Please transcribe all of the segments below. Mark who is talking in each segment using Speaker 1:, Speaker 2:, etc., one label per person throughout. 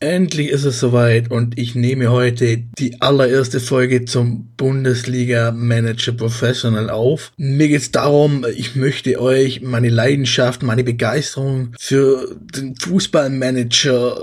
Speaker 1: endlich ist es soweit und ich nehme heute die allererste Folge zum Bundesliga Manager Professional auf. Mir geht es darum, ich möchte euch meine Leidenschaft, meine Begeisterung für den Fußballmanager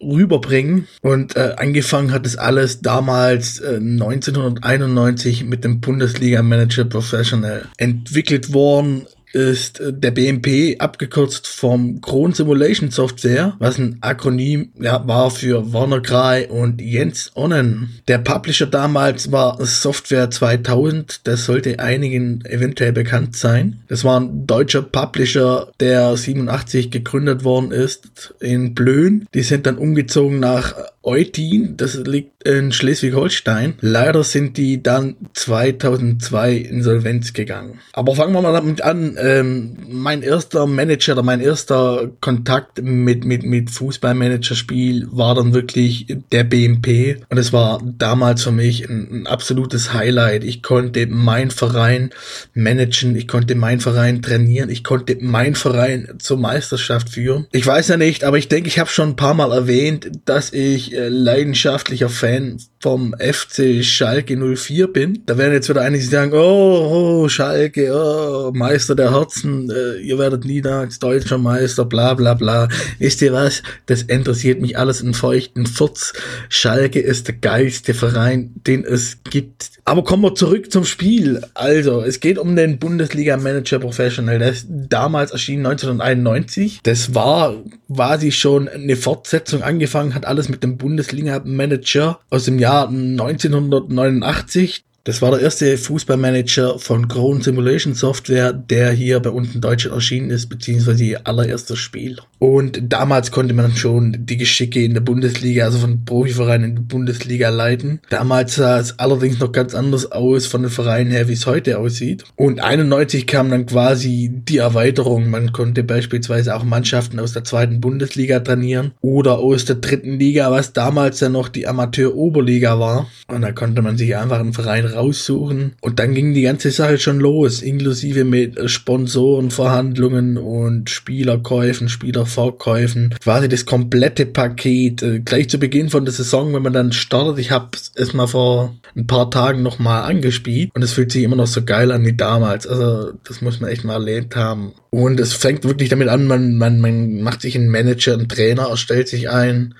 Speaker 1: äh, rüberbringen. Und äh, angefangen hat es alles damals äh, 1991 mit dem Bundesliga Manager Professional. Entwickelt worden ist äh, der BMP abgekürzt vom Kron Simulation Software, was ein Akronym ja, war für Warner Gray und Jens Onnen. Der Publisher damals war Software 2000, das sollte einigen eventuell bekannt sein. Das war ein deutscher Publisher, der 87 gegründet worden ist in Blöen. Die sind dann umgezogen nach Eutin, das liegt in Schleswig-Holstein. Leider sind die dann 2002 insolvenz gegangen. Aber fangen wir mal damit an. Ähm, mein erster Manager oder mein erster Kontakt mit, mit, mit Fußballmanagerspiel war dann wirklich der BMP. Und es war damals für mich ein, ein absolutes Highlight. Ich konnte meinen Verein managen, ich konnte meinen Verein trainieren, ich konnte meinen Verein zur Meisterschaft führen. Ich weiß ja nicht, aber ich denke, ich habe schon ein paar Mal erwähnt, dass ich leidenschaftlicher Fan vom FC Schalke 04 bin. Da werden jetzt wieder einige sagen, oh, oh Schalke, oh, Meister der Herzen, äh, ihr werdet nie als deutscher Meister, bla bla bla. Wisst ihr was? Das interessiert mich alles in feuchten Furz. Schalke ist der geilste Verein, den es gibt. Aber kommen wir zurück zum Spiel. Also, es geht um den Bundesliga Manager Professional. Der ist damals erschienen 1991. Das war quasi schon eine Fortsetzung angefangen, hat alles mit dem Bundesliga Manager aus dem Jahr 1989. Das war der erste Fußballmanager von Crown Simulation Software, der hier bei uns in Deutschland erschienen ist, beziehungsweise ihr allererster Spiel. Und damals konnte man schon die Geschicke in der Bundesliga, also von Profivereinen in der Bundesliga leiten. Damals sah es allerdings noch ganz anders aus von den Vereinen her, wie es heute aussieht. Und 91 kam dann quasi die Erweiterung. Man konnte beispielsweise auch Mannschaften aus der zweiten Bundesliga trainieren oder aus der dritten Liga, was damals dann noch die Amateur-Oberliga war. Und da konnte man sich einfach einen Verein raussuchen. Und dann ging die ganze Sache schon los, inklusive mit Sponsorenverhandlungen und Spielerkäufen, Spielerverkäufen. Quasi das komplette Paket. Äh, gleich zu Beginn von der Saison, wenn man dann startet, ich habe es mal vor ein paar Tagen nochmal angespielt und es fühlt sich immer noch so geil an wie damals. Also das muss man echt mal erlebt haben. Und es fängt wirklich damit an, man, man, man macht sich einen Manager, einen Trainer, erstellt sich ein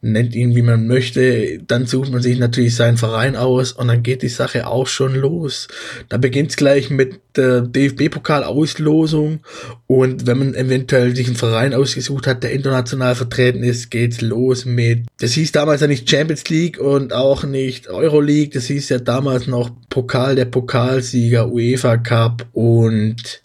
Speaker 1: nennt ihn wie man möchte, dann sucht man sich natürlich seinen Verein aus und dann geht die Sache auch schon los. Da beginnt es gleich mit der DFB-Pokal-Auslosung und wenn man eventuell sich einen Verein ausgesucht hat, der international vertreten ist, geht's los mit, das hieß damals ja nicht Champions League und auch nicht Euroleague, das hieß ja damals noch Pokal der Pokalsieger, UEFA Cup und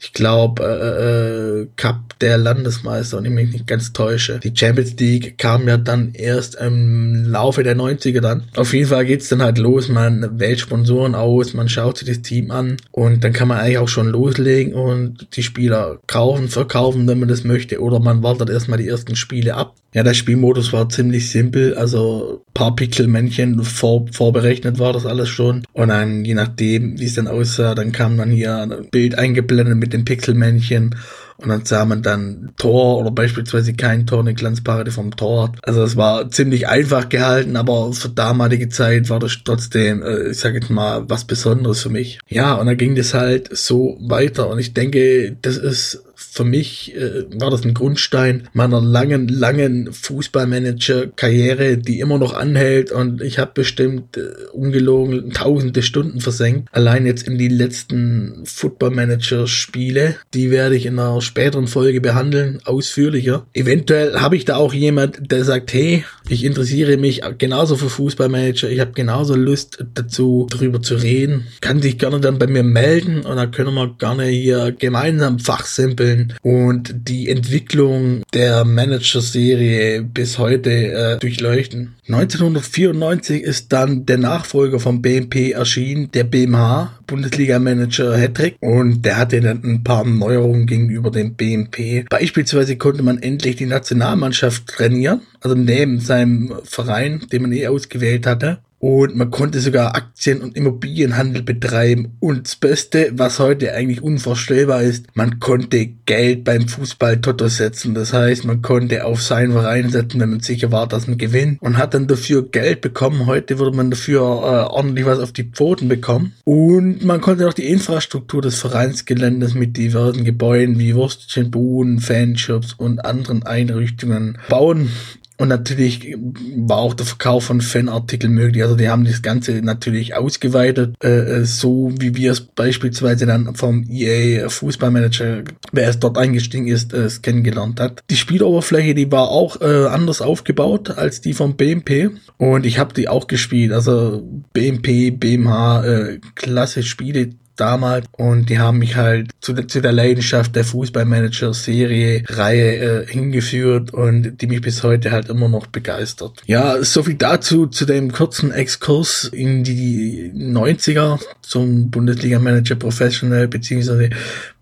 Speaker 1: ich glaube äh, äh, Cup der Landesmeister, und ich mich nicht ganz täusche. Die Champions League kam ja dann erst im Laufe der 90er dann. Auf jeden Fall geht's dann halt los, man wählt Sponsoren aus, man schaut sich das Team an und dann kann man eigentlich auch schon loslegen und die Spieler kaufen, verkaufen, wenn man das möchte, oder man wartet erstmal die ersten Spiele ab. Ja, der Spielmodus war ziemlich simpel, also paar Pixelmännchen vor, vorberechnet war das alles schon. Und dann, je nachdem, wie es dann aussah, dann kam dann hier ein Bild eingeblendet mit den Pixelmännchen und dann sah man dann Tor oder beispielsweise kein Tor, eine Glanzparade vom Tor. Also es war ziemlich einfach gehalten, aber für damalige Zeit war das trotzdem, äh, ich sag jetzt mal, was Besonderes für mich. Ja, und dann ging das halt so weiter und ich denke, das ist für mich äh, war das ein Grundstein meiner langen, langen Fußballmanager-Karriere, die immer noch anhält und ich habe bestimmt äh, ungelogen tausende Stunden versenkt. Allein jetzt in die letzten Football-Manager-Spiele, die werde ich in einer späteren Folge behandeln, ausführlicher. Eventuell habe ich da auch jemand, der sagt, hey, ich interessiere mich genauso für Fußballmanager, ich habe genauso Lust dazu, darüber zu reden. Kann sich gerne dann bei mir melden und dann können wir gerne hier gemeinsam fachsimpeln und die Entwicklung der Manager-Serie bis heute äh, durchleuchten. 1994 ist dann der Nachfolger vom BMP erschienen, der BMH, Bundesliga-Manager Hattrick, und der hatte dann ein paar Neuerungen gegenüber dem BMP. Beispielsweise konnte man endlich die Nationalmannschaft trainieren, also neben seinem Verein, den man eh ausgewählt hatte. und man konnte sogar Aktien- und Immobilienhandel betreiben. Und das Beste, was heute eigentlich unvorstellbar ist, man konnte Geld beim Fußball-Toto setzen. Das heißt, man konnte auf seinen Verein setzen, wenn man sicher war, dass man gewinnt und hat dann dafür Geld bekommen. Heute würde man dafür äh, ordentlich was auf die Pfoten bekommen. Und man konnte auch die Infrastruktur des Vereinsgeländes mit diversen Gebäuden wie Würstchenbuden, Fanshops und anderen Einrichtungen bauen. Und natürlich war auch der Verkauf von Fanartikeln möglich. Also die haben das Ganze natürlich ausgeweitet, äh, so wie wir es beispielsweise dann vom EA Fußballmanager, wer es dort eingestiegen ist, äh, kennengelernt hat. Die Spieloberfläche, die war auch äh, anders aufgebaut als die vom BMP. Und ich habe die auch gespielt. Also BMP, BMH, äh, klasse Spiele damals und die haben mich halt zu, zu der Leidenschaft der Fußballmanager-Serie, Reihe äh, hingeführt und die mich bis heute halt immer noch begeistert. Ja, so viel dazu, zu dem kurzen Exkurs in die 90er zum Bundesliga-Manager Professional beziehungsweise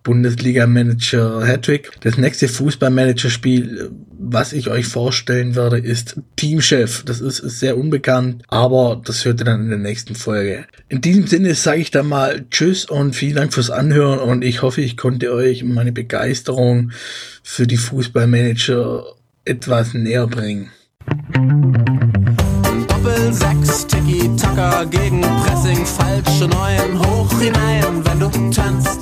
Speaker 1: Bundesliga-Manager Hattrick. Das nächste Fußball-Manager-Spiel, was ich euch vorstellen werde, ist Teamchef. Das ist sehr unbekannt, aber das hört ihr dann in der nächsten Folge. In diesem Sinne sage ich dann mal Tschüss und vielen Dank fürs Anhören und ich hoffe, ich konnte euch meine Begeisterung für die Fußballmanager etwas näher bringen.
Speaker 2: Doppel 6, Tiki-Taka gegen Pressing, falsche Neuen, hoch hinein, wenn du tanzt